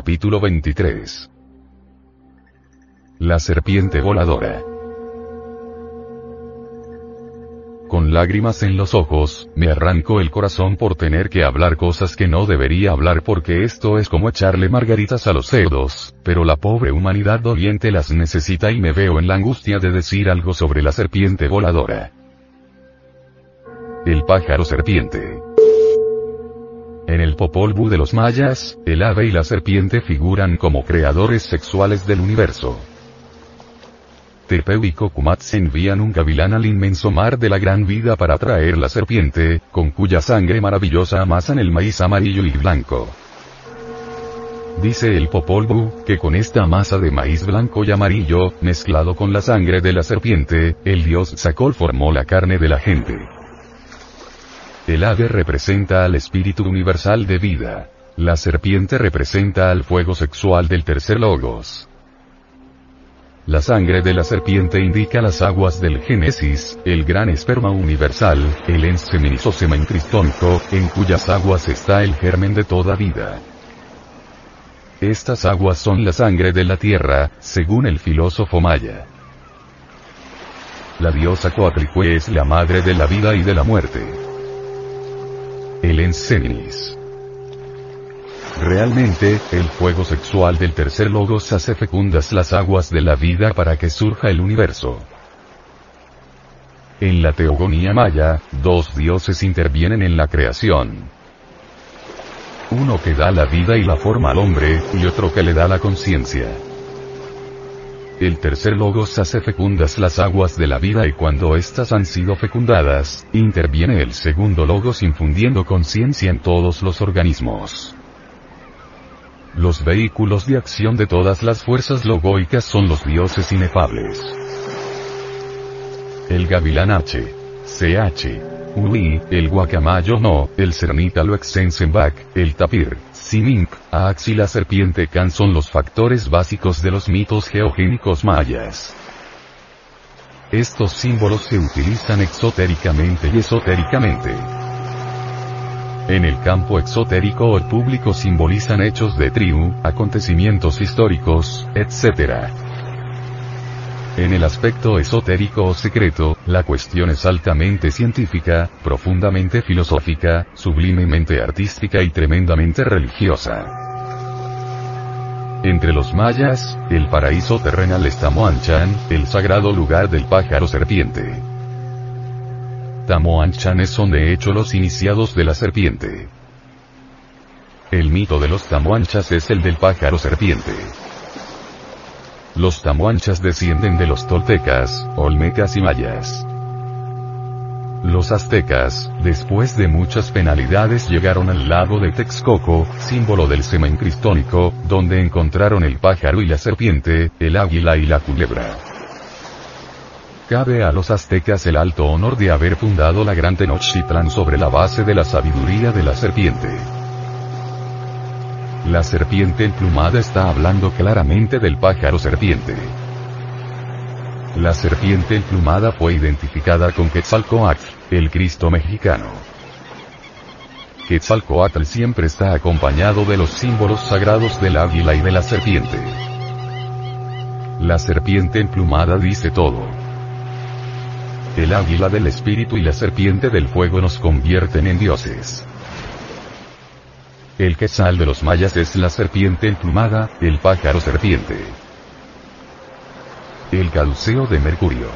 Capítulo 23 La serpiente voladora Con lágrimas en los ojos, me arranco el corazón por tener que hablar cosas que no debería hablar porque esto es como echarle margaritas a los cerdos, pero la pobre humanidad doliente las necesita y me veo en la angustia de decir algo sobre la serpiente voladora. El pájaro serpiente. El Popol Vuh de los mayas, el ave y la serpiente figuran como creadores sexuales del universo. Tepeu y Cocumat se envían un gavilán al inmenso mar de la gran vida para traer la serpiente, con cuya sangre maravillosa amasan el maíz amarillo y blanco. Dice el Popol Vuh, que con esta masa de maíz blanco y amarillo, mezclado con la sangre de la serpiente, el dios Sacol formó la carne de la gente. El ave representa al espíritu universal de vida. La serpiente representa al fuego sexual del tercer logos. La sangre de la serpiente indica las aguas del Génesis, el gran esperma universal, el ens semen cristónico, en cuyas aguas está el germen de toda vida. Estas aguas son la sangre de la tierra, según el filósofo maya. La diosa Coatlicue es la madre de la vida y de la muerte el Enseninis. Realmente, el fuego sexual del tercer logos hace fecundas las aguas de la vida para que surja el universo. En la teogonía maya, dos dioses intervienen en la creación. Uno que da la vida y la forma al hombre, y otro que le da la conciencia. El tercer logos hace fecundas las aguas de la vida y cuando éstas han sido fecundadas, interviene el segundo logos infundiendo conciencia en todos los organismos. Los vehículos de acción de todas las fuerzas logoicas son los dioses inefables. El gavilán H. CH. Ui, el guacamayo no, el cernítalo exensenbac, el tapir, Simink, Ax y la serpiente Can son los factores básicos de los mitos geogénicos mayas. Estos símbolos se utilizan exotéricamente y esotéricamente. En el campo exotérico o público simbolizan hechos de tribu, acontecimientos históricos, etc. En el aspecto esotérico o secreto, la cuestión es altamente científica, profundamente filosófica, sublimemente artística y tremendamente religiosa. Entre los mayas, el paraíso terrenal es Tamoanchan, el sagrado lugar del pájaro serpiente. Tamoanchanes son de hecho los iniciados de la serpiente. El mito de los Tamoanchas es el del pájaro serpiente. Los tamuanchas descienden de los toltecas, olmecas y mayas. Los aztecas, después de muchas penalidades llegaron al lago de Texcoco, símbolo del semen cristónico, donde encontraron el pájaro y la serpiente, el águila y la culebra. Cabe a los aztecas el alto honor de haber fundado la gran Tenochtitlan sobre la base de la sabiduría de la serpiente. La serpiente emplumada está hablando claramente del pájaro serpiente. La serpiente emplumada fue identificada con Quetzalcoatl, el Cristo mexicano. Quetzalcoatl siempre está acompañado de los símbolos sagrados del águila y de la serpiente. La serpiente emplumada dice todo. El águila del espíritu y la serpiente del fuego nos convierten en dioses. El quetzal de los mayas es la serpiente emplumada, el pájaro serpiente. El caduceo de Mercurio.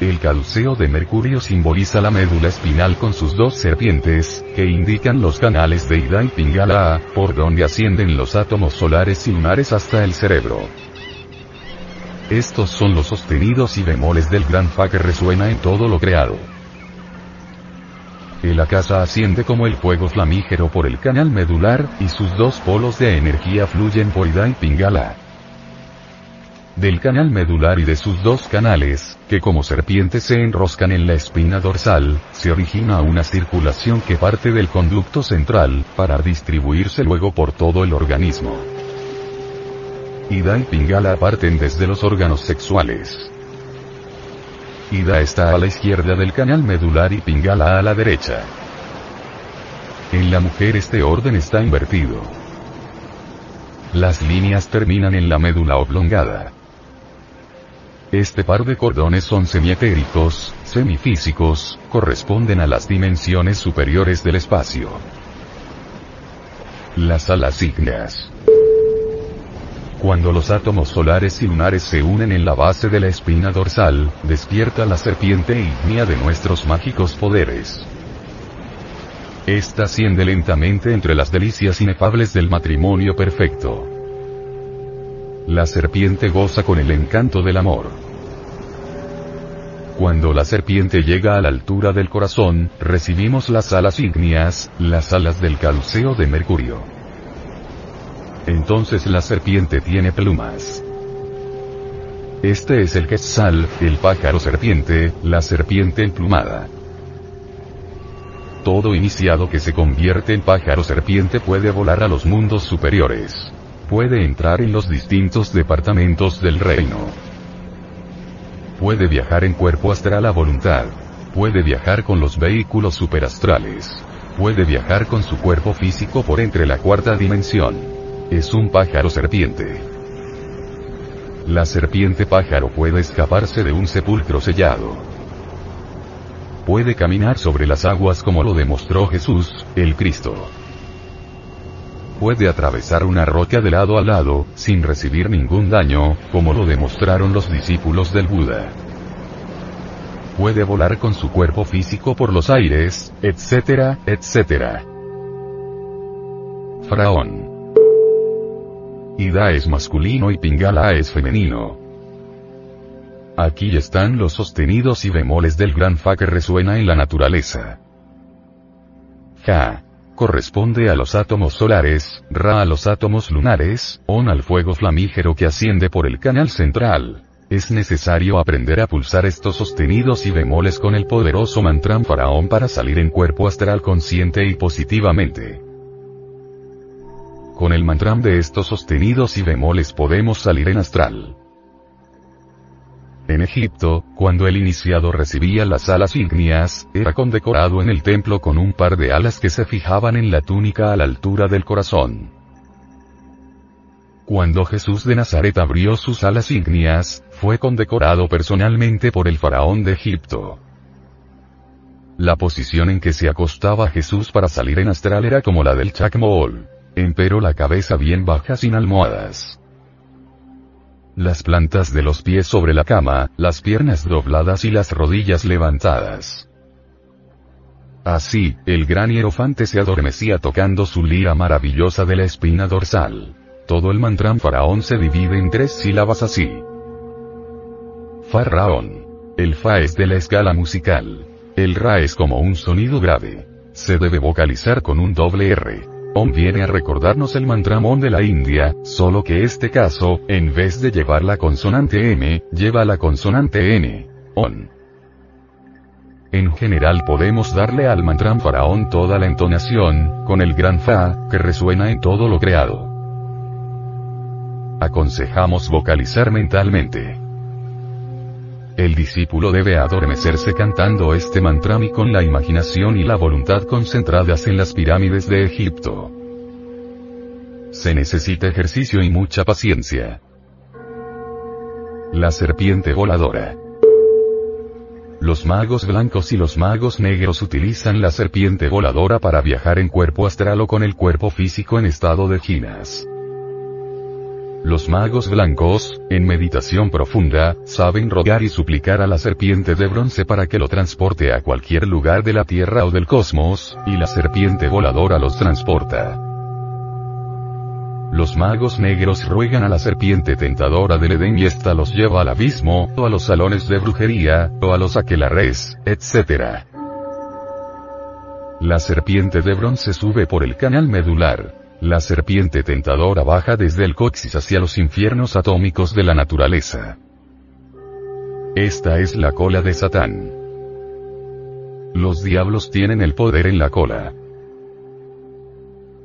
El caduceo de Mercurio simboliza la médula espinal con sus dos serpientes, que indican los canales de Ida y Pingala, por donde ascienden los átomos solares y lunares hasta el cerebro. Estos son los sostenidos y bemoles del gran Fa que resuena en todo lo creado. El Akasa asciende como el fuego flamígero por el canal medular, y sus dos polos de energía fluyen por Ida y Pingala. Del canal medular y de sus dos canales, que como serpientes se enroscan en la espina dorsal, se origina una circulación que parte del conducto central, para distribuirse luego por todo el organismo. Ida y Pingala parten desde los órganos sexuales. Ida está a la izquierda del canal medular y Pingala a la derecha. En la mujer este orden está invertido. Las líneas terminan en la médula oblongada. Este par de cordones son semietéricos, semifísicos, corresponden a las dimensiones superiores del espacio. Las alas ígneas. Cuando los átomos solares y lunares se unen en la base de la espina dorsal, despierta la serpiente ígnea de nuestros mágicos poderes. Esta asciende lentamente entre las delicias inefables del matrimonio perfecto. La serpiente goza con el encanto del amor. Cuando la serpiente llega a la altura del corazón, recibimos las alas ígneas, las alas del calceo de Mercurio. Entonces la serpiente tiene plumas. Este es el Quetzal, el pájaro serpiente, la serpiente emplumada. Todo iniciado que se convierte en pájaro serpiente puede volar a los mundos superiores. Puede entrar en los distintos departamentos del reino. Puede viajar en cuerpo astral a voluntad. Puede viajar con los vehículos superastrales. Puede viajar con su cuerpo físico por entre la cuarta dimensión es un pájaro serpiente. La serpiente pájaro puede escaparse de un sepulcro sellado. Puede caminar sobre las aguas como lo demostró Jesús, el Cristo. Puede atravesar una roca de lado a lado, sin recibir ningún daño, como lo demostraron los discípulos del Buda. Puede volar con su cuerpo físico por los aires, etcétera, etcétera. Faraón. Ida es masculino y Pingala es femenino. Aquí están los sostenidos y bemoles del gran Fa que resuena en la naturaleza. Ja. Corresponde a los átomos solares, Ra a los átomos lunares, On al fuego flamígero que asciende por el canal central. Es necesario aprender a pulsar estos sostenidos y bemoles con el poderoso mantram faraón para salir en cuerpo astral consciente y positivamente. Con el mantram de estos sostenidos y bemoles podemos salir en astral. En Egipto, cuando el iniciado recibía las alas ígneas, era condecorado en el templo con un par de alas que se fijaban en la túnica a la altura del corazón. Cuando Jesús de Nazaret abrió sus alas ígneas, fue condecorado personalmente por el faraón de Egipto. La posición en que se acostaba Jesús para salir en astral era como la del Chacmool empero la cabeza bien baja sin almohadas. Las plantas de los pies sobre la cama, las piernas dobladas y las rodillas levantadas. Así, el gran hierofante se adormecía tocando su lira maravillosa de la espina dorsal. Todo el mantram faraón se divide en tres sílabas así. Faraón. El fa es de la escala musical. El ra es como un sonido grave. Se debe vocalizar con un doble R. Om viene a recordarnos el mantramón de la India, solo que este caso, en vez de llevar la consonante M, lleva la consonante N. On. En general podemos darle al mantram faraón toda la entonación, con el gran fa, que resuena en todo lo creado. Aconsejamos vocalizar mentalmente. El discípulo debe adormecerse cantando este mantrami con la imaginación y la voluntad concentradas en las pirámides de Egipto. Se necesita ejercicio y mucha paciencia. La serpiente voladora. Los magos blancos y los magos negros utilizan la serpiente voladora para viajar en cuerpo astral o con el cuerpo físico en estado de ginas. Los magos blancos, en meditación profunda, saben rogar y suplicar a la serpiente de bronce para que lo transporte a cualquier lugar de la Tierra o del cosmos, y la serpiente voladora los transporta. Los magos negros ruegan a la serpiente tentadora del Edén y ésta los lleva al abismo, o a los salones de brujería, o a los aquelarres, etc. La serpiente de bronce sube por el canal medular. La serpiente tentadora baja desde el coxis hacia los infiernos atómicos de la naturaleza. Esta es la cola de Satán. Los diablos tienen el poder en la cola.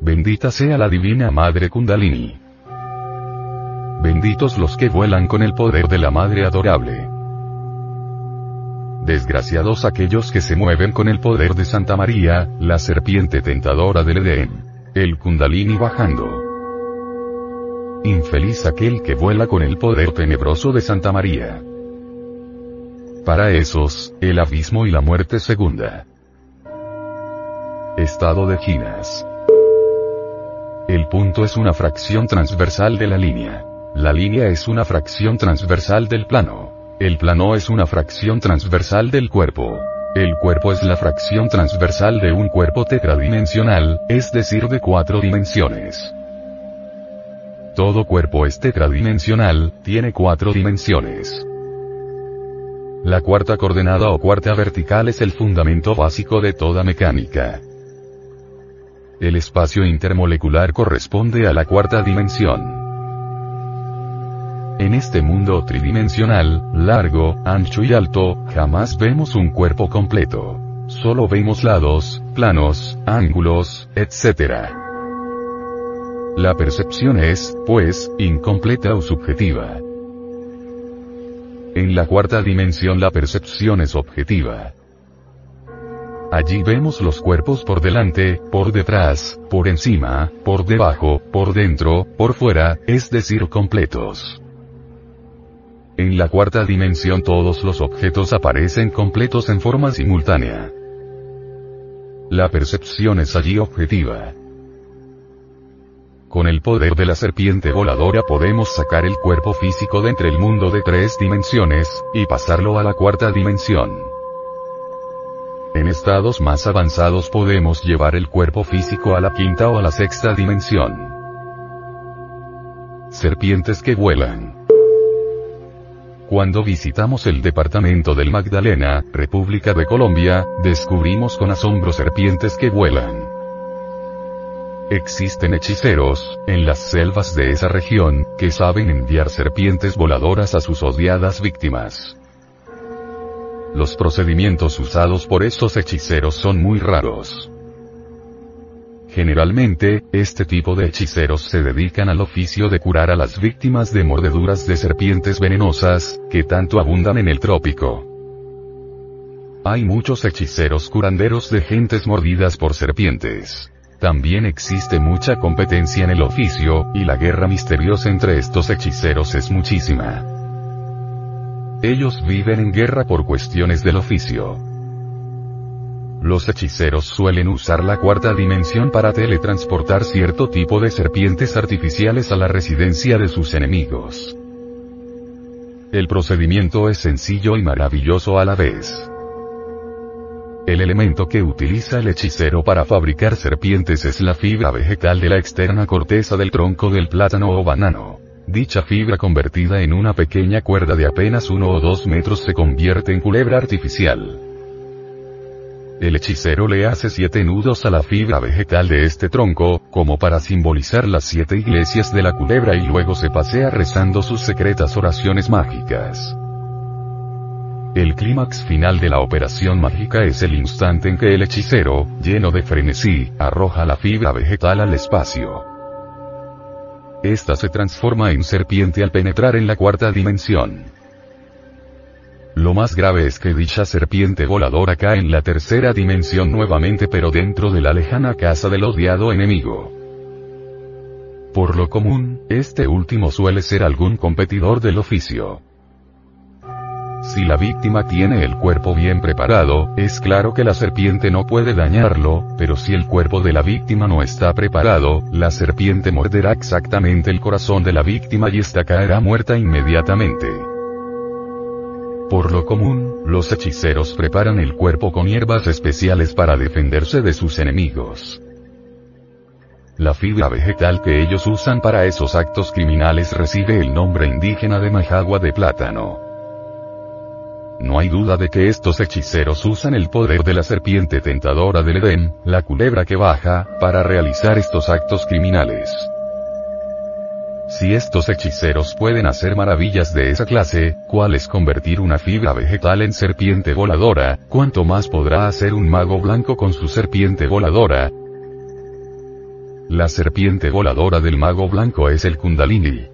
Bendita sea la Divina Madre Kundalini. Benditos los que vuelan con el poder de la Madre Adorable. Desgraciados aquellos que se mueven con el poder de Santa María, la serpiente tentadora del Edén. El Kundalini bajando. Infeliz aquel que vuela con el poder tenebroso de Santa María. Para esos, el abismo y la muerte segunda. Estado de Ginas. El punto es una fracción transversal de la línea. La línea es una fracción transversal del plano. El plano es una fracción transversal del cuerpo. El cuerpo es la fracción transversal de un cuerpo tetradimensional, es decir, de cuatro dimensiones. Todo cuerpo es tetradimensional, tiene cuatro dimensiones. La cuarta coordenada o cuarta vertical es el fundamento básico de toda mecánica. El espacio intermolecular corresponde a la cuarta dimensión. En este mundo tridimensional, largo, ancho y alto, jamás vemos un cuerpo completo. Solo vemos lados, planos, ángulos, etc. La percepción es, pues, incompleta o subjetiva. En la cuarta dimensión la percepción es objetiva. Allí vemos los cuerpos por delante, por detrás, por encima, por debajo, por dentro, por fuera, es decir, completos. En la cuarta dimensión todos los objetos aparecen completos en forma simultánea. La percepción es allí objetiva. Con el poder de la serpiente voladora podemos sacar el cuerpo físico de entre el mundo de tres dimensiones, y pasarlo a la cuarta dimensión. En estados más avanzados podemos llevar el cuerpo físico a la quinta o a la sexta dimensión. Serpientes que vuelan. Cuando visitamos el departamento del Magdalena, República de Colombia, descubrimos con asombro serpientes que vuelan. Existen hechiceros, en las selvas de esa región, que saben enviar serpientes voladoras a sus odiadas víctimas. Los procedimientos usados por estos hechiceros son muy raros. Generalmente, este tipo de hechiceros se dedican al oficio de curar a las víctimas de mordeduras de serpientes venenosas, que tanto abundan en el trópico. Hay muchos hechiceros curanderos de gentes mordidas por serpientes. También existe mucha competencia en el oficio, y la guerra misteriosa entre estos hechiceros es muchísima. Ellos viven en guerra por cuestiones del oficio. Los hechiceros suelen usar la cuarta dimensión para teletransportar cierto tipo de serpientes artificiales a la residencia de sus enemigos. El procedimiento es sencillo y maravilloso a la vez. El elemento que utiliza el hechicero para fabricar serpientes es la fibra vegetal de la externa corteza del tronco del plátano o banano. Dicha fibra convertida en una pequeña cuerda de apenas uno o dos metros se convierte en culebra artificial. El hechicero le hace siete nudos a la fibra vegetal de este tronco, como para simbolizar las siete iglesias de la culebra y luego se pasea rezando sus secretas oraciones mágicas. El clímax final de la operación mágica es el instante en que el hechicero, lleno de frenesí, arroja la fibra vegetal al espacio. Esta se transforma en serpiente al penetrar en la cuarta dimensión. Lo más grave es que dicha serpiente voladora cae en la tercera dimensión nuevamente pero dentro de la lejana casa del odiado enemigo. Por lo común, este último suele ser algún competidor del oficio. Si la víctima tiene el cuerpo bien preparado, es claro que la serpiente no puede dañarlo, pero si el cuerpo de la víctima no está preparado, la serpiente morderá exactamente el corazón de la víctima y esta caerá muerta inmediatamente. Por lo común, los hechiceros preparan el cuerpo con hierbas especiales para defenderse de sus enemigos. La fibra vegetal que ellos usan para esos actos criminales recibe el nombre indígena de majagua de plátano. No hay duda de que estos hechiceros usan el poder de la serpiente tentadora del Edén, la culebra que baja, para realizar estos actos criminales. Si estos hechiceros pueden hacer maravillas de esa clase, ¿cuál es convertir una fibra vegetal en serpiente voladora? ¿Cuánto más podrá hacer un mago blanco con su serpiente voladora? La serpiente voladora del mago blanco es el Kundalini.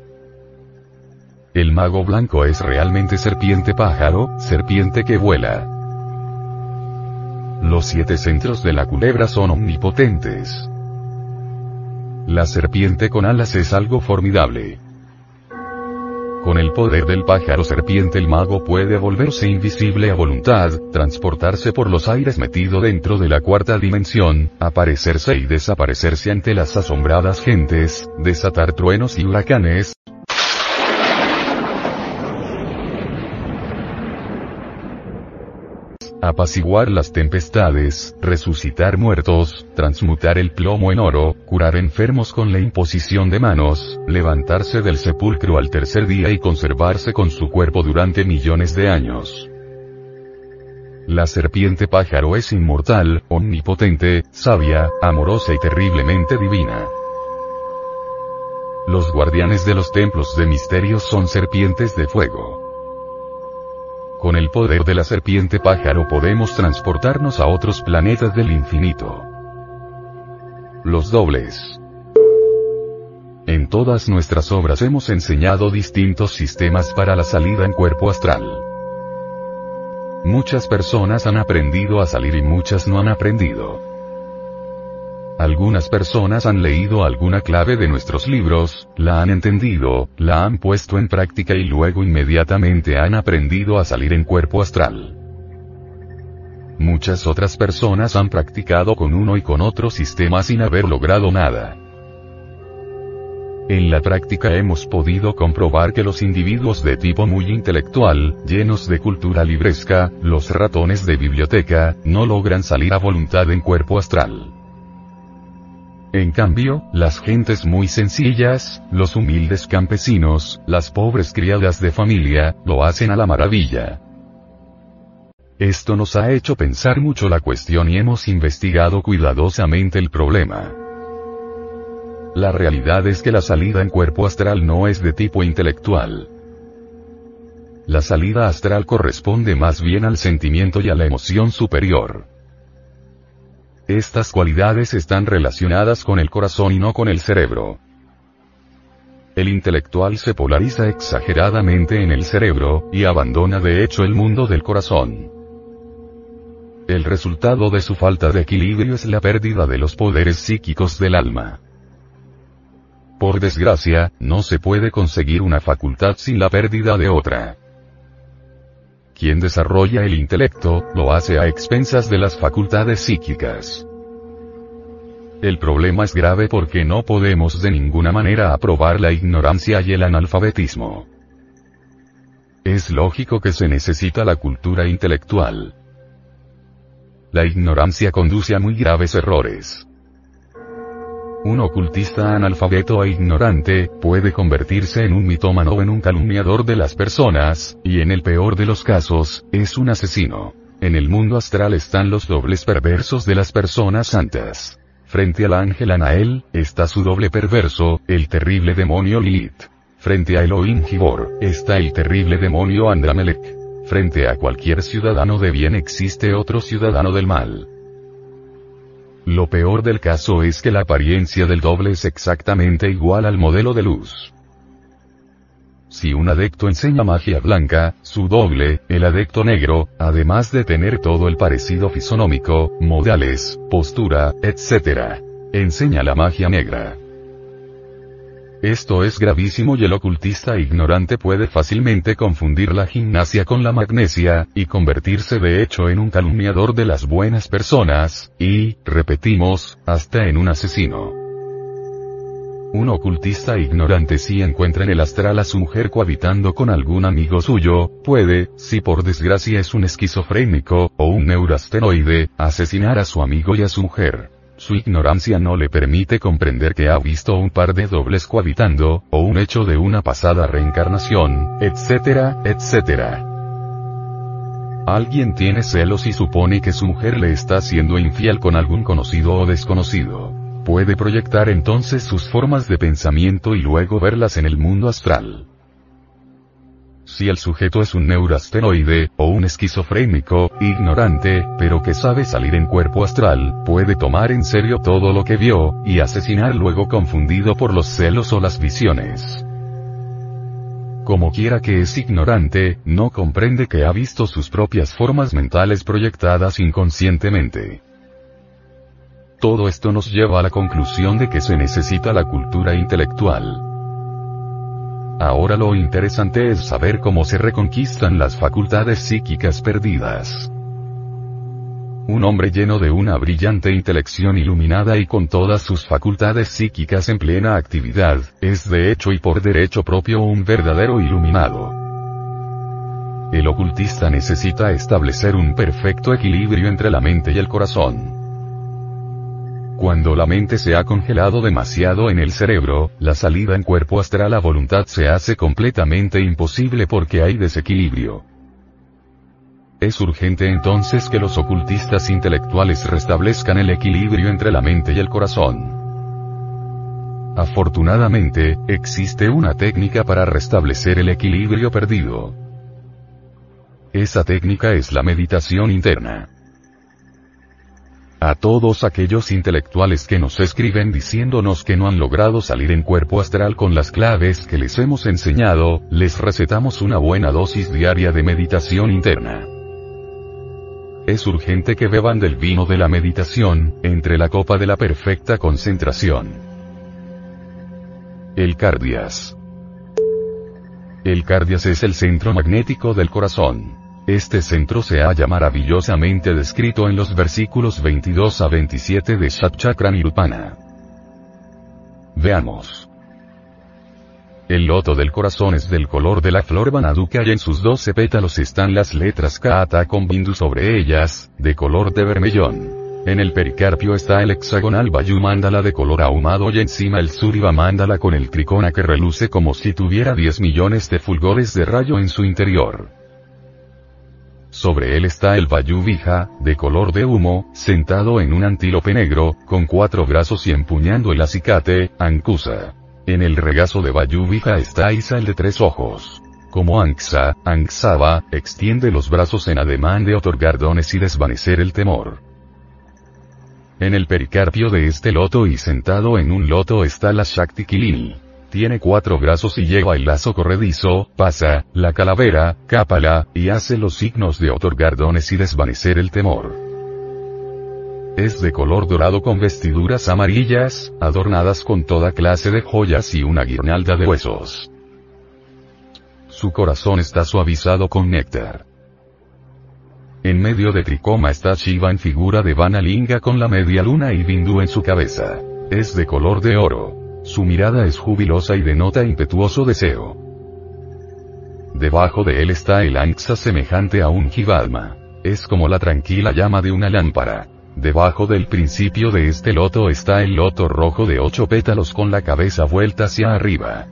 El mago blanco es realmente serpiente pájaro, serpiente que vuela. Los siete centros de la culebra son omnipotentes. La serpiente con alas es algo formidable. Con el poder del pájaro serpiente el mago puede volverse invisible a voluntad, transportarse por los aires metido dentro de la cuarta dimensión, aparecerse y desaparecerse ante las asombradas gentes, desatar truenos y huracanes, apaciguar las tempestades, resucitar muertos, transmutar el plomo en oro, curar enfermos con la imposición de manos, levantarse del sepulcro al tercer día y conservarse con su cuerpo durante millones de años. La serpiente pájaro es inmortal, omnipotente, sabia, amorosa y terriblemente divina. Los guardianes de los templos de misterios son serpientes de fuego. Con el poder de la serpiente pájaro podemos transportarnos a otros planetas del infinito. Los dobles. En todas nuestras obras hemos enseñado distintos sistemas para la salida en cuerpo astral. Muchas personas han aprendido a salir y muchas no han aprendido. Algunas personas han leído alguna clave de nuestros libros, la han entendido, la han puesto en práctica y luego inmediatamente han aprendido a salir en cuerpo astral. Muchas otras personas han practicado con uno y con otro sistema sin haber logrado nada. En la práctica hemos podido comprobar que los individuos de tipo muy intelectual, llenos de cultura libresca, los ratones de biblioteca, no logran salir a voluntad en cuerpo astral. En cambio, las gentes muy sencillas, los humildes campesinos, las pobres criadas de familia, lo hacen a la maravilla. Esto nos ha hecho pensar mucho la cuestión y hemos investigado cuidadosamente el problema. La realidad es que la salida en cuerpo astral no es de tipo intelectual. La salida astral corresponde más bien al sentimiento y a la emoción superior. Estas cualidades están relacionadas con el corazón y no con el cerebro. El intelectual se polariza exageradamente en el cerebro, y abandona de hecho el mundo del corazón. El resultado de su falta de equilibrio es la pérdida de los poderes psíquicos del alma. Por desgracia, no se puede conseguir una facultad sin la pérdida de otra. Quien desarrolla el intelecto, lo hace a expensas de las facultades psíquicas. El problema es grave porque no podemos de ninguna manera aprobar la ignorancia y el analfabetismo. Es lógico que se necesita la cultura intelectual. La ignorancia conduce a muy graves errores. Un ocultista analfabeto e ignorante, puede convertirse en un mitómano o en un calumniador de las personas, y en el peor de los casos, es un asesino. En el mundo astral están los dobles perversos de las personas santas. Frente al ángel Anael, está su doble perverso, el terrible demonio Lilith. Frente a Elohim Gibor, está el terrible demonio Andramelech. Frente a cualquier ciudadano de bien existe otro ciudadano del mal. Lo peor del caso es que la apariencia del doble es exactamente igual al modelo de luz. Si un adecto enseña magia blanca, su doble, el adecto negro, además de tener todo el parecido fisonómico, modales, postura, etc., enseña la magia negra. Esto es gravísimo y el ocultista ignorante puede fácilmente confundir la gimnasia con la magnesia, y convertirse de hecho en un calumniador de las buenas personas, y, repetimos, hasta en un asesino. Un ocultista ignorante si encuentra en el astral a su mujer cohabitando con algún amigo suyo, puede, si por desgracia es un esquizofrénico, o un neurastenoide, asesinar a su amigo y a su mujer. Su ignorancia no le permite comprender que ha visto un par de dobles cohabitando, o un hecho de una pasada reencarnación, etcétera, etcétera. Alguien tiene celos y supone que su mujer le está siendo infiel con algún conocido o desconocido. Puede proyectar entonces sus formas de pensamiento y luego verlas en el mundo astral. Si el sujeto es un neurastenoide, o un esquizofrénico, ignorante, pero que sabe salir en cuerpo astral, puede tomar en serio todo lo que vio, y asesinar luego confundido por los celos o las visiones. Como quiera que es ignorante, no comprende que ha visto sus propias formas mentales proyectadas inconscientemente. Todo esto nos lleva a la conclusión de que se necesita la cultura intelectual. Ahora lo interesante es saber cómo se reconquistan las facultades psíquicas perdidas. Un hombre lleno de una brillante intelección iluminada y con todas sus facultades psíquicas en plena actividad, es de hecho y por derecho propio un verdadero iluminado. El ocultista necesita establecer un perfecto equilibrio entre la mente y el corazón. Cuando la mente se ha congelado demasiado en el cerebro, la salida en cuerpo astral a voluntad se hace completamente imposible porque hay desequilibrio. Es urgente entonces que los ocultistas intelectuales restablezcan el equilibrio entre la mente y el corazón. Afortunadamente, existe una técnica para restablecer el equilibrio perdido. Esa técnica es la meditación interna. A todos aquellos intelectuales que nos escriben diciéndonos que no han logrado salir en cuerpo astral con las claves que les hemos enseñado, les recetamos una buena dosis diaria de meditación interna. Es urgente que beban del vino de la meditación, entre la copa de la perfecta concentración. El cardias. El cardias es el centro magnético del corazón. Este centro se halla maravillosamente descrito en los versículos 22 a 27 de Shatchakra Nirupana. Veamos. El loto del corazón es del color de la flor Banaduka y en sus doce pétalos están las letras Kaata con bindu sobre ellas, de color de vermellón. En el pericarpio está el hexagonal Vayu Mandala de color ahumado y encima el Suriva Mandala con el tricona que reluce como si tuviera 10 millones de fulgores de rayo en su interior. Sobre él está el Vija, de color de humo, sentado en un antílope negro, con cuatro brazos y empuñando el acicate, Ankusa. En el regazo de Vija está Isa el de tres ojos. Como Anksa, Anksaba, extiende los brazos en ademán de otorgar dones y desvanecer el temor. En el pericarpio de este loto y sentado en un loto está la Shakti Kilini tiene cuatro brazos y lleva el lazo corredizo, pasa, la calavera, cápala, y hace los signos de otorgar dones y desvanecer el temor. Es de color dorado con vestiduras amarillas, adornadas con toda clase de joyas y una guirnalda de huesos. Su corazón está suavizado con néctar. En medio de Tricoma está Shiva en figura de Vanalinga con la media luna y Bindu en su cabeza. Es de color de oro. Su mirada es jubilosa y denota impetuoso deseo. Debajo de él está el Anxa semejante a un Jivalma. Es como la tranquila llama de una lámpara. Debajo del principio de este loto está el loto rojo de ocho pétalos con la cabeza vuelta hacia arriba.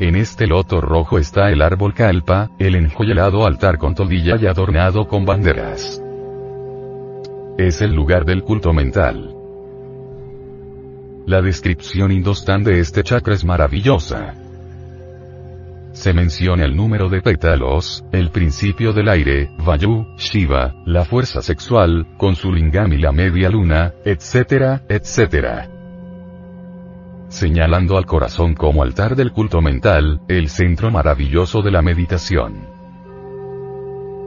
En este loto rojo está el árbol calpa, el enjoyelado altar con todilla y adornado con banderas. Es el lugar del culto mental. La descripción indostán de este chakra es maravillosa. Se menciona el número de pétalos, el principio del aire, Vayu, Shiva, la fuerza sexual, con su lingam y la media luna, etcétera, etcétera. Señalando al corazón como altar del culto mental, el centro maravilloso de la meditación.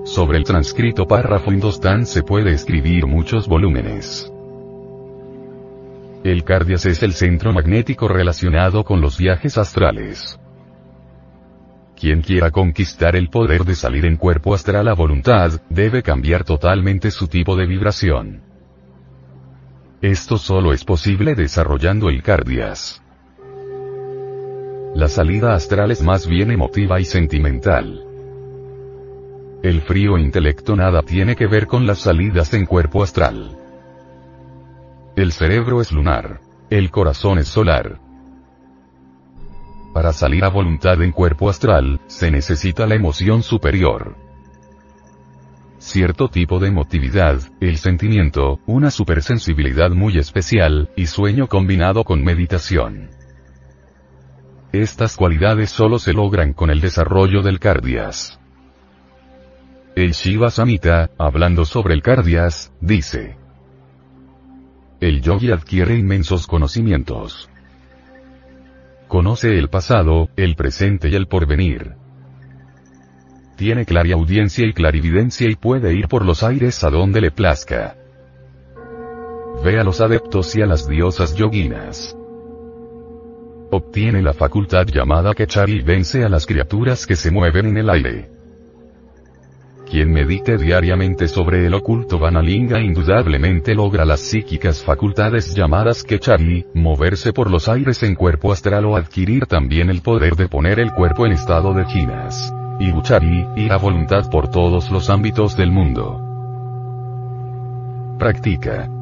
Sobre el transcrito párrafo indostán se puede escribir muchos volúmenes. El cardias es el centro magnético relacionado con los viajes astrales. Quien quiera conquistar el poder de salir en cuerpo astral a voluntad, debe cambiar totalmente su tipo de vibración. Esto solo es posible desarrollando el cardias. La salida astral es más bien emotiva y sentimental. El frío intelecto nada tiene que ver con las salidas en cuerpo astral. El cerebro es lunar. El corazón es solar. Para salir a voluntad en cuerpo astral, se necesita la emoción superior. Cierto tipo de emotividad, el sentimiento, una supersensibilidad muy especial, y sueño combinado con meditación. Estas cualidades solo se logran con el desarrollo del cardias. El Shiva Samhita, hablando sobre el cardias, dice, el yogi adquiere inmensos conocimientos. Conoce el pasado, el presente y el porvenir. Tiene audiencia y clarividencia y puede ir por los aires a donde le plazca. Ve a los adeptos y a las diosas yoginas. Obtiene la facultad llamada Kechari y vence a las criaturas que se mueven en el aire. Quien medite diariamente sobre el oculto Vanalinga indudablemente logra las psíquicas facultades llamadas Kechari, moverse por los aires en cuerpo astral o adquirir también el poder de poner el cuerpo en estado de chinas. Y Buchari, ir a voluntad por todos los ámbitos del mundo. Practica.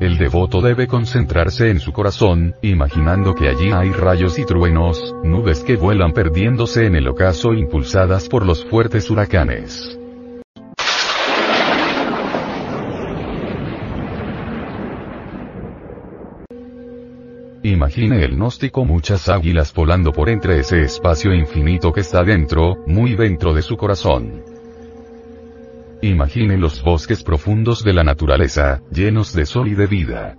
El devoto debe concentrarse en su corazón, imaginando que allí hay rayos y truenos, nubes que vuelan perdiéndose en el ocaso impulsadas por los fuertes huracanes. Imagine el gnóstico muchas águilas volando por entre ese espacio infinito que está dentro, muy dentro de su corazón. Imagine los bosques profundos de la naturaleza, llenos de sol y de vida.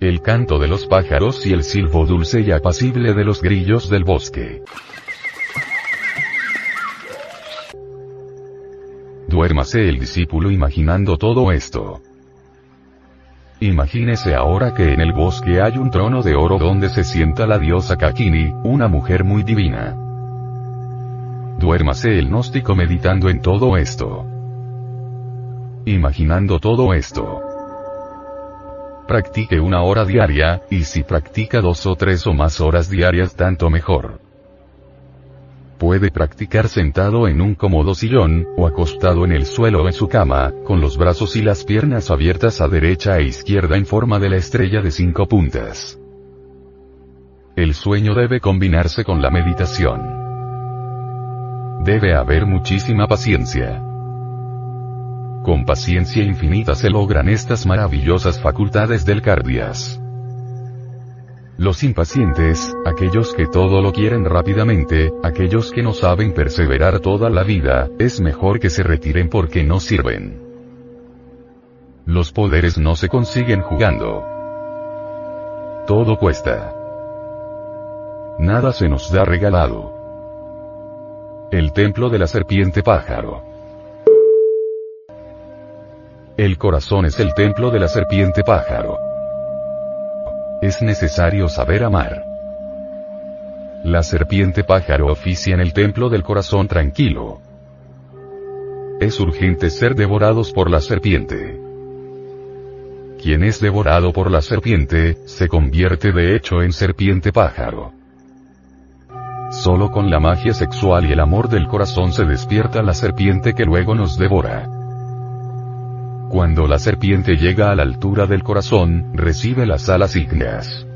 El canto de los pájaros y el silbo dulce y apacible de los grillos del bosque. Duérmase el discípulo imaginando todo esto. Imagínese ahora que en el bosque hay un trono de oro donde se sienta la diosa Kakini, una mujer muy divina. Duérmase el gnóstico meditando en todo esto. Imaginando todo esto. Practique una hora diaria, y si practica dos o tres o más horas diarias tanto mejor. Puede practicar sentado en un cómodo sillón, o acostado en el suelo en su cama, con los brazos y las piernas abiertas a derecha e izquierda en forma de la estrella de cinco puntas. El sueño debe combinarse con la meditación. Debe haber muchísima paciencia. Con paciencia infinita se logran estas maravillosas facultades del cardias. Los impacientes, aquellos que todo lo quieren rápidamente, aquellos que no saben perseverar toda la vida, es mejor que se retiren porque no sirven. Los poderes no se consiguen jugando. Todo cuesta. Nada se nos da regalado. El templo de la serpiente pájaro. El corazón es el templo de la serpiente pájaro. Es necesario saber amar. La serpiente pájaro oficia en el templo del corazón tranquilo. Es urgente ser devorados por la serpiente. Quien es devorado por la serpiente, se convierte de hecho en serpiente pájaro. Solo con la magia sexual y el amor del corazón se despierta la serpiente que luego nos devora. Cuando la serpiente llega a la altura del corazón, recibe las alas ígneas.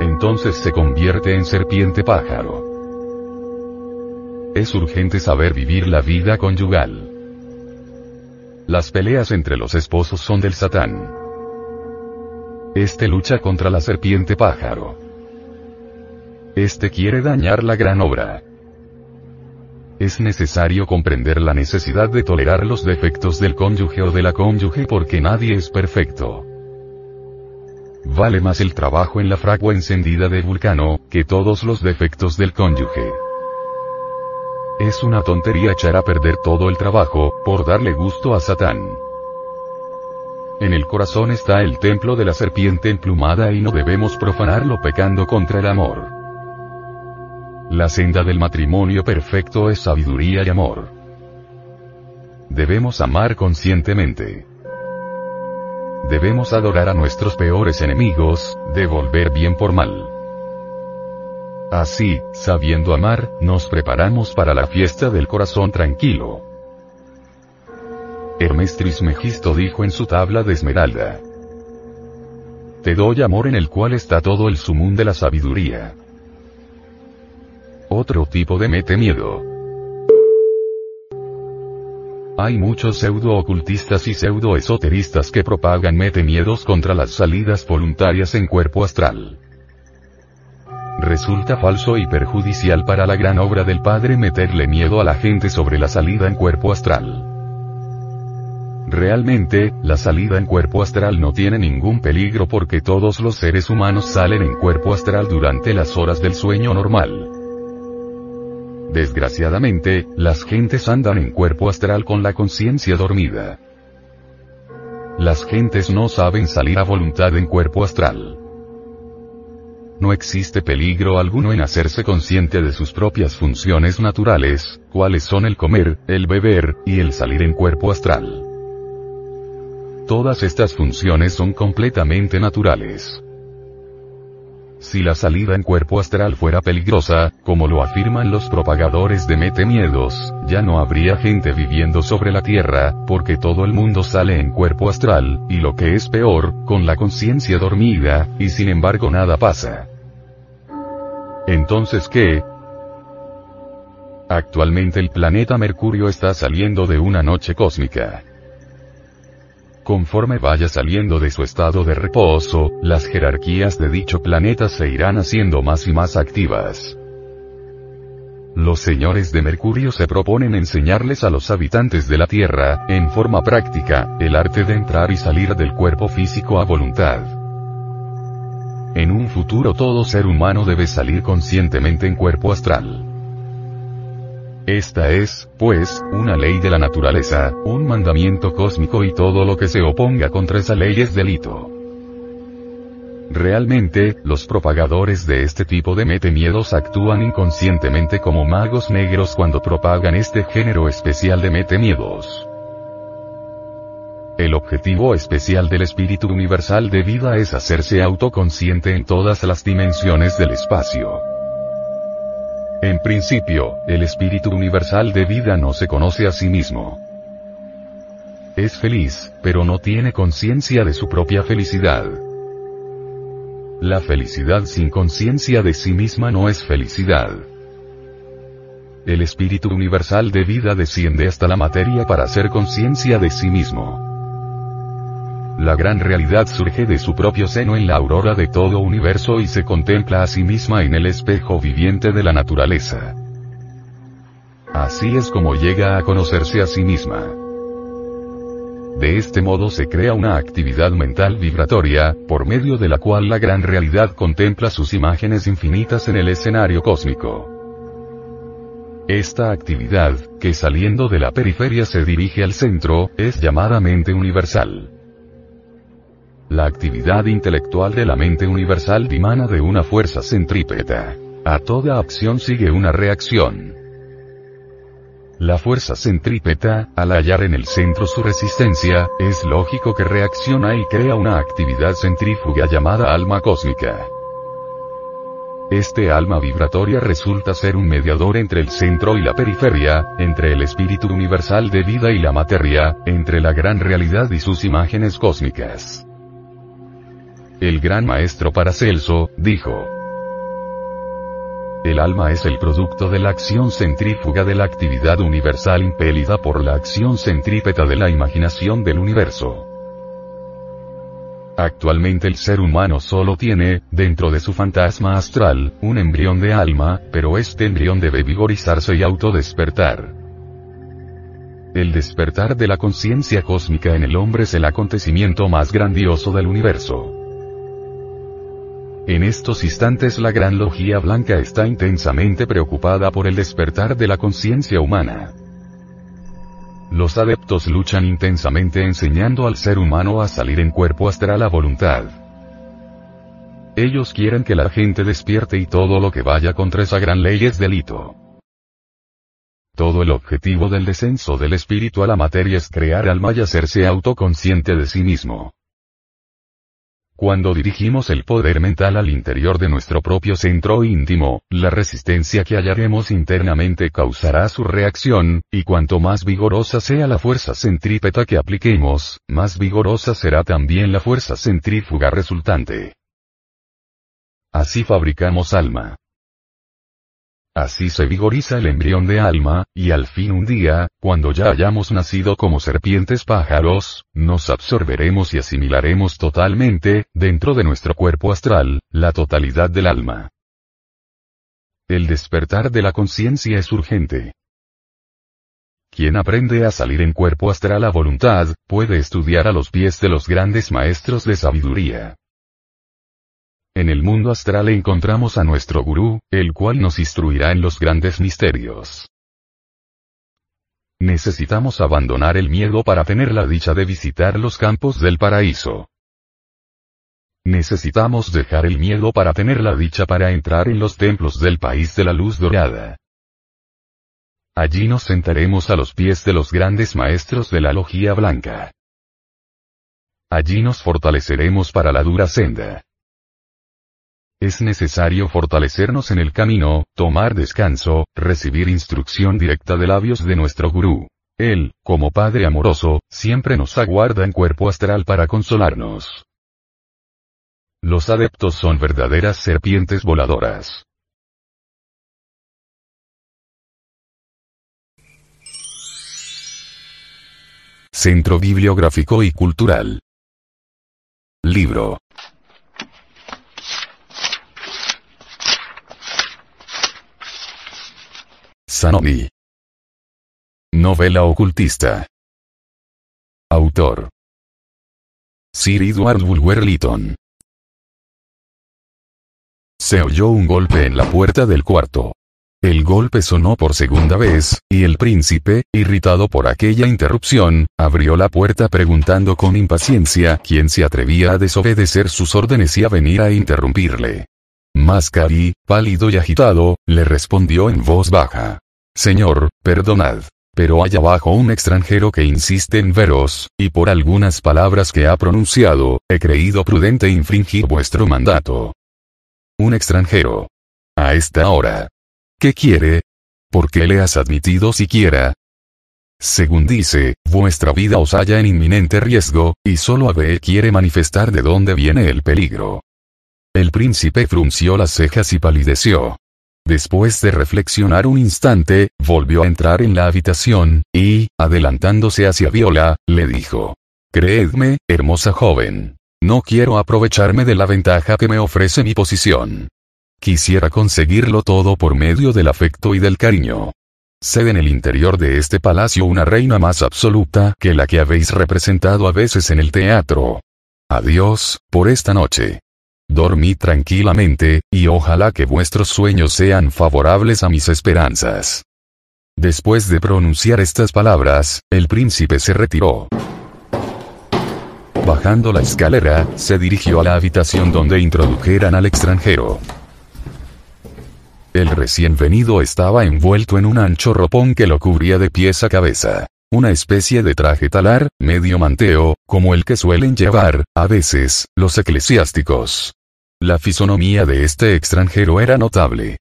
Entonces se convierte en serpiente pájaro. Es urgente saber vivir la vida conyugal. Las peleas entre los esposos son del Satán. Este lucha contra la serpiente pájaro. Este quiere dañar la gran obra. Es necesario comprender la necesidad de tolerar los defectos del cónyuge o de la cónyuge porque nadie es perfecto. Vale más el trabajo en la fragua encendida de Vulcano, que todos los defectos del cónyuge. Es una tontería echar a perder todo el trabajo, por darle gusto a Satán. En el corazón está el templo de la serpiente emplumada y no debemos profanarlo pecando contra el amor. La senda del matrimonio perfecto es sabiduría y amor. Debemos amar conscientemente. Debemos adorar a nuestros peores enemigos, devolver bien por mal. Así, sabiendo amar, nos preparamos para la fiesta del corazón tranquilo. Hermes Trismegisto dijo en su tabla de esmeralda. Te doy amor en el cual está todo el sumún de la sabiduría. Otro tipo de mete miedo. Hay muchos pseudo-ocultistas y pseudo-esoteristas que propagan miedos contra las salidas voluntarias en cuerpo astral. Resulta falso y perjudicial para la gran obra del Padre meterle miedo a la gente sobre la salida en cuerpo astral. Realmente, la salida en cuerpo astral no tiene ningún peligro porque todos los seres humanos salen en cuerpo astral durante las horas del sueño normal. Desgraciadamente, las gentes andan en cuerpo astral con la conciencia dormida. Las gentes no saben salir a voluntad en cuerpo astral. No existe peligro alguno en hacerse consciente de sus propias funciones naturales, cuáles son el comer, el beber, y el salir en cuerpo astral. Todas estas funciones son completamente naturales. Si la salida en cuerpo astral fuera peligrosa, como lo afirman los propagadores de mete miedos, ya no habría gente viviendo sobre la Tierra, porque todo el mundo sale en cuerpo astral, y lo que es peor, con la conciencia dormida, y sin embargo nada pasa. Entonces, ¿qué? Actualmente el planeta Mercurio está saliendo de una noche cósmica. Conforme vaya saliendo de su estado de reposo, las jerarquías de dicho planeta se irán haciendo más y más activas. Los señores de Mercurio se proponen enseñarles a los habitantes de la Tierra, en forma práctica, el arte de entrar y salir del cuerpo físico a voluntad. En un futuro todo ser humano debe salir conscientemente en cuerpo astral. Esta es, pues, una ley de la naturaleza, un mandamiento cósmico y todo lo que se oponga contra esa ley es delito. Realmente, los propagadores de este tipo de miedos actúan inconscientemente como magos negros cuando propagan este género especial de miedos. El objetivo especial del espíritu universal de vida es hacerse autoconsciente en todas las dimensiones del espacio. En principio, el espíritu universal de vida no se conoce a sí mismo. Es feliz, pero no tiene conciencia de su propia felicidad. La felicidad sin conciencia de sí misma no es felicidad. El espíritu universal de vida desciende hasta la materia para hacer conciencia de sí mismo. La gran realidad surge de su propio seno en la aurora de todo universo y se contempla a sí misma en el espejo viviente de la naturaleza. Así es como llega a conocerse a sí misma. De este modo se crea una actividad mental vibratoria, por medio de la cual la gran realidad contempla sus imágenes infinitas en el escenario cósmico. Esta actividad, que saliendo de la periferia se dirige al centro, es llamada mente universal. La actividad intelectual de la mente universal dimana de una fuerza centrípeta. A toda acción sigue una reacción. La fuerza centrípeta, al hallar en el centro su resistencia, es lógico que reacciona y crea una actividad centrífuga llamada alma cósmica. Este alma vibratoria resulta ser un mediador entre el centro y la periferia, entre el espíritu universal de vida y la materia, entre la gran realidad y sus imágenes cósmicas. El gran maestro Paracelso, dijo. El alma es el producto de la acción centrífuga de la actividad universal impelida por la acción centrípeta de la imaginación del universo. Actualmente el ser humano solo tiene, dentro de su fantasma astral, un embrión de alma, pero este embrión debe vigorizarse y autodespertar. El despertar de la conciencia cósmica en el hombre es el acontecimiento más grandioso del universo. En estos instantes la Gran Logia Blanca está intensamente preocupada por el despertar de la conciencia humana. Los adeptos luchan intensamente enseñando al ser humano a salir en cuerpo astral a voluntad. Ellos quieren que la gente despierte y todo lo que vaya contra esa gran ley es delito. Todo el objetivo del descenso del espíritu a la materia es crear alma y hacerse autoconsciente de sí mismo. Cuando dirigimos el poder mental al interior de nuestro propio centro íntimo, la resistencia que hallaremos internamente causará su reacción, y cuanto más vigorosa sea la fuerza centrípeta que apliquemos, más vigorosa será también la fuerza centrífuga resultante. Así fabricamos alma. Así se vigoriza el embrión de alma, y al fin un día, cuando ya hayamos nacido como serpientes pájaros, nos absorberemos y asimilaremos totalmente, dentro de nuestro cuerpo astral, la totalidad del alma. El despertar de la conciencia es urgente. Quien aprende a salir en cuerpo astral a voluntad, puede estudiar a los pies de los grandes maestros de sabiduría. En el mundo astral encontramos a nuestro gurú, el cual nos instruirá en los grandes misterios. Necesitamos abandonar el miedo para tener la dicha de visitar los campos del paraíso. Necesitamos dejar el miedo para tener la dicha para entrar en los templos del país de la luz dorada. Allí nos sentaremos a los pies de los grandes maestros de la logía blanca. Allí nos fortaleceremos para la dura senda. Es necesario fortalecernos en el camino, tomar descanso, recibir instrucción directa de labios de nuestro gurú. Él, como Padre amoroso, siempre nos aguarda en cuerpo astral para consolarnos. Los adeptos son verdaderas serpientes voladoras. Centro Bibliográfico y Cultural. Libro. Sanoni. Novela ocultista. Autor. Sir Edward Bulwer Lytton. Se oyó un golpe en la puerta del cuarto. El golpe sonó por segunda vez, y el príncipe, irritado por aquella interrupción, abrió la puerta preguntando con impaciencia quién se atrevía a desobedecer sus órdenes y a venir a interrumpirle. Mascari, pálido y agitado, le respondió en voz baja. Señor, perdonad. Pero hay abajo un extranjero que insiste en veros, y por algunas palabras que ha pronunciado, he creído prudente infringir vuestro mandato. Un extranjero. A esta hora. ¿Qué quiere? ¿Por qué le has admitido siquiera? Según dice, vuestra vida os halla en inminente riesgo, y solo Abe quiere manifestar de dónde viene el peligro. El príncipe frunció las cejas y palideció. Después de reflexionar un instante, volvió a entrar en la habitación, y, adelantándose hacia Viola, le dijo. Creedme, hermosa joven. No quiero aprovecharme de la ventaja que me ofrece mi posición. Quisiera conseguirlo todo por medio del afecto y del cariño. Sed en el interior de este palacio una reina más absoluta que la que habéis representado a veces en el teatro. Adiós, por esta noche. Dormid tranquilamente, y ojalá que vuestros sueños sean favorables a mis esperanzas. Después de pronunciar estas palabras, el príncipe se retiró. Bajando la escalera, se dirigió a la habitación donde introdujeran al extranjero. El recién venido estaba envuelto en un ancho ropón que lo cubría de pies a cabeza. Una especie de traje talar, medio manteo, como el que suelen llevar, a veces, los eclesiásticos. La fisonomía de este extranjero era notable.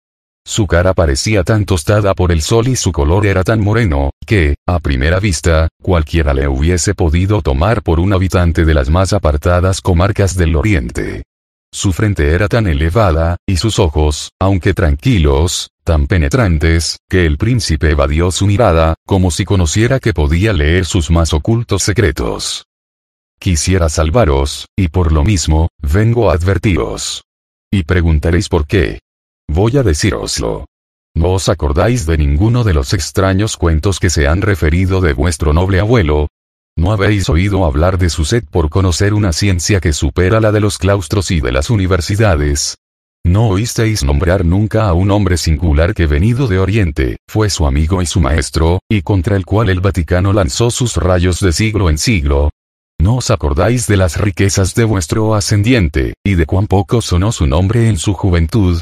Su cara parecía tan tostada por el sol y su color era tan moreno, que, a primera vista, cualquiera le hubiese podido tomar por un habitante de las más apartadas comarcas del oriente. Su frente era tan elevada, y sus ojos, aunque tranquilos, tan penetrantes, que el príncipe evadió su mirada, como si conociera que podía leer sus más ocultos secretos. Quisiera salvaros, y por lo mismo, vengo a advertiros. Y preguntaréis por qué. Voy a decíroslo. ¿No os acordáis de ninguno de los extraños cuentos que se han referido de vuestro noble abuelo? ¿No habéis oído hablar de su sed por conocer una ciencia que supera la de los claustros y de las universidades? No oísteis nombrar nunca a un hombre singular que venido de Oriente, fue su amigo y su maestro, y contra el cual el Vaticano lanzó sus rayos de siglo en siglo. ¿No os acordáis de las riquezas de vuestro ascendiente, y de cuán poco sonó su nombre en su juventud?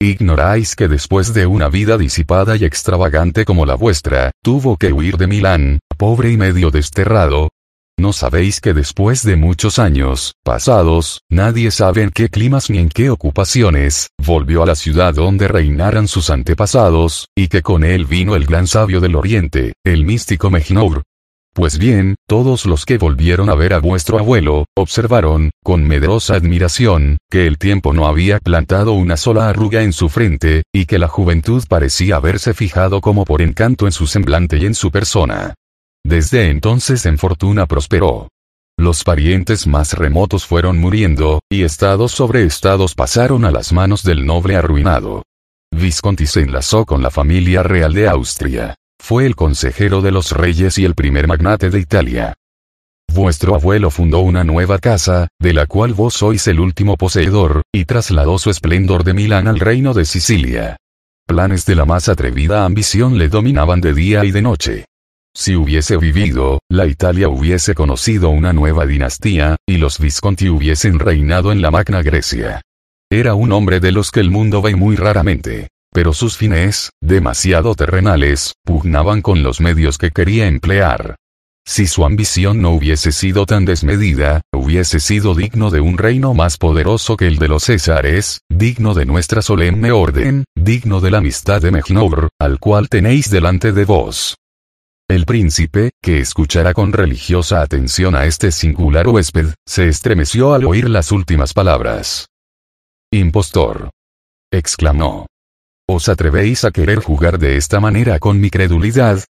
Ignoráis que después de una vida disipada y extravagante como la vuestra, tuvo que huir de Milán, pobre y medio desterrado, ¿No sabéis que después de muchos años, pasados, nadie sabe en qué climas ni en qué ocupaciones, volvió a la ciudad donde reinaran sus antepasados, y que con él vino el gran sabio del oriente, el místico Mejnour? Pues bien, todos los que volvieron a ver a vuestro abuelo, observaron, con medrosa admiración, que el tiempo no había plantado una sola arruga en su frente, y que la juventud parecía haberse fijado como por encanto en su semblante y en su persona. Desde entonces en fortuna prosperó. Los parientes más remotos fueron muriendo, y estados sobre estados pasaron a las manos del noble arruinado. Visconti se enlazó con la familia real de Austria. Fue el consejero de los reyes y el primer magnate de Italia. Vuestro abuelo fundó una nueva casa, de la cual vos sois el último poseedor, y trasladó su esplendor de Milán al reino de Sicilia. Planes de la más atrevida ambición le dominaban de día y de noche. Si hubiese vivido, la Italia hubiese conocido una nueva dinastía, y los Visconti hubiesen reinado en la Magna Grecia. Era un hombre de los que el mundo ve muy raramente. Pero sus fines, demasiado terrenales, pugnaban con los medios que quería emplear. Si su ambición no hubiese sido tan desmedida, hubiese sido digno de un reino más poderoso que el de los Césares, digno de nuestra solemne orden, digno de la amistad de Mejnour, al cual tenéis delante de vos. El príncipe, que escuchara con religiosa atención a este singular huésped, se estremeció al oír las últimas palabras. Impostor. exclamó. ¿Os atrevéis a querer jugar de esta manera con mi credulidad?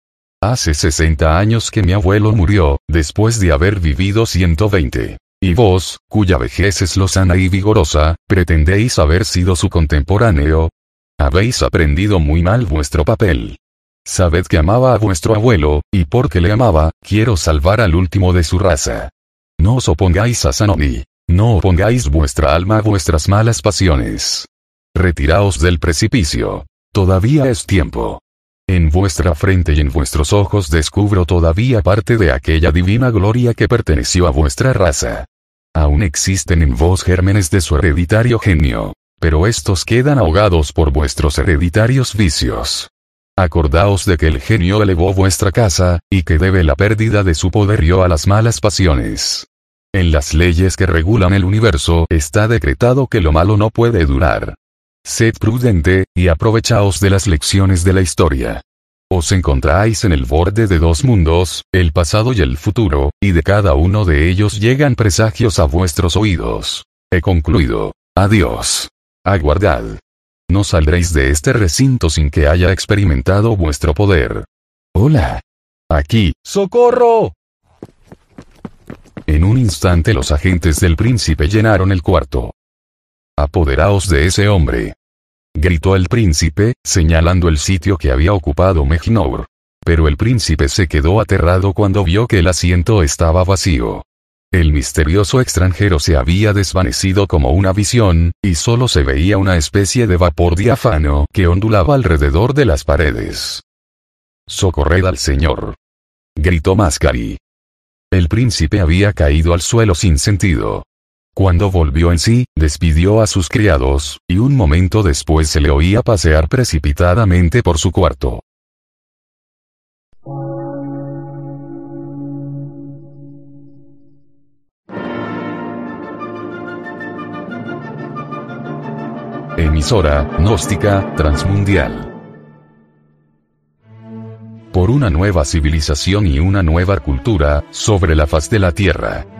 Hace 60 años que mi abuelo murió, después de haber vivido 120. Y vos, cuya vejez es lozana y vigorosa, pretendéis haber sido su contemporáneo. Habéis aprendido muy mal vuestro papel. Sabed que amaba a vuestro abuelo, y porque le amaba, quiero salvar al último de su raza. No os opongáis a Sanoni. No opongáis vuestra alma a vuestras malas pasiones. Retiraos del precipicio. Todavía es tiempo. En vuestra frente y en vuestros ojos descubro todavía parte de aquella divina gloria que perteneció a vuestra raza. Aún existen en vos gérmenes de su hereditario genio. Pero estos quedan ahogados por vuestros hereditarios vicios. Acordaos de que el genio elevó vuestra casa, y que debe la pérdida de su poderío a las malas pasiones. En las leyes que regulan el universo está decretado que lo malo no puede durar. Sed prudente, y aprovechaos de las lecciones de la historia. Os encontráis en el borde de dos mundos, el pasado y el futuro, y de cada uno de ellos llegan presagios a vuestros oídos. He concluido. Adiós. Aguardad. No saldréis de este recinto sin que haya experimentado vuestro poder. Hola. Aquí. ¡Socorro! En un instante los agentes del príncipe llenaron el cuarto. Apoderaos de ese hombre. Gritó el príncipe, señalando el sitio que había ocupado Mejnour. Pero el príncipe se quedó aterrado cuando vio que el asiento estaba vacío. El misterioso extranjero se había desvanecido como una visión, y solo se veía una especie de vapor diáfano que ondulaba alrededor de las paredes. Socorred al señor. Gritó Mascari. El príncipe había caído al suelo sin sentido. Cuando volvió en sí, despidió a sus criados, y un momento después se le oía pasear precipitadamente por su cuarto. Emisora, gnóstica, transmundial. Por una nueva civilización y una nueva cultura, sobre la faz de la Tierra.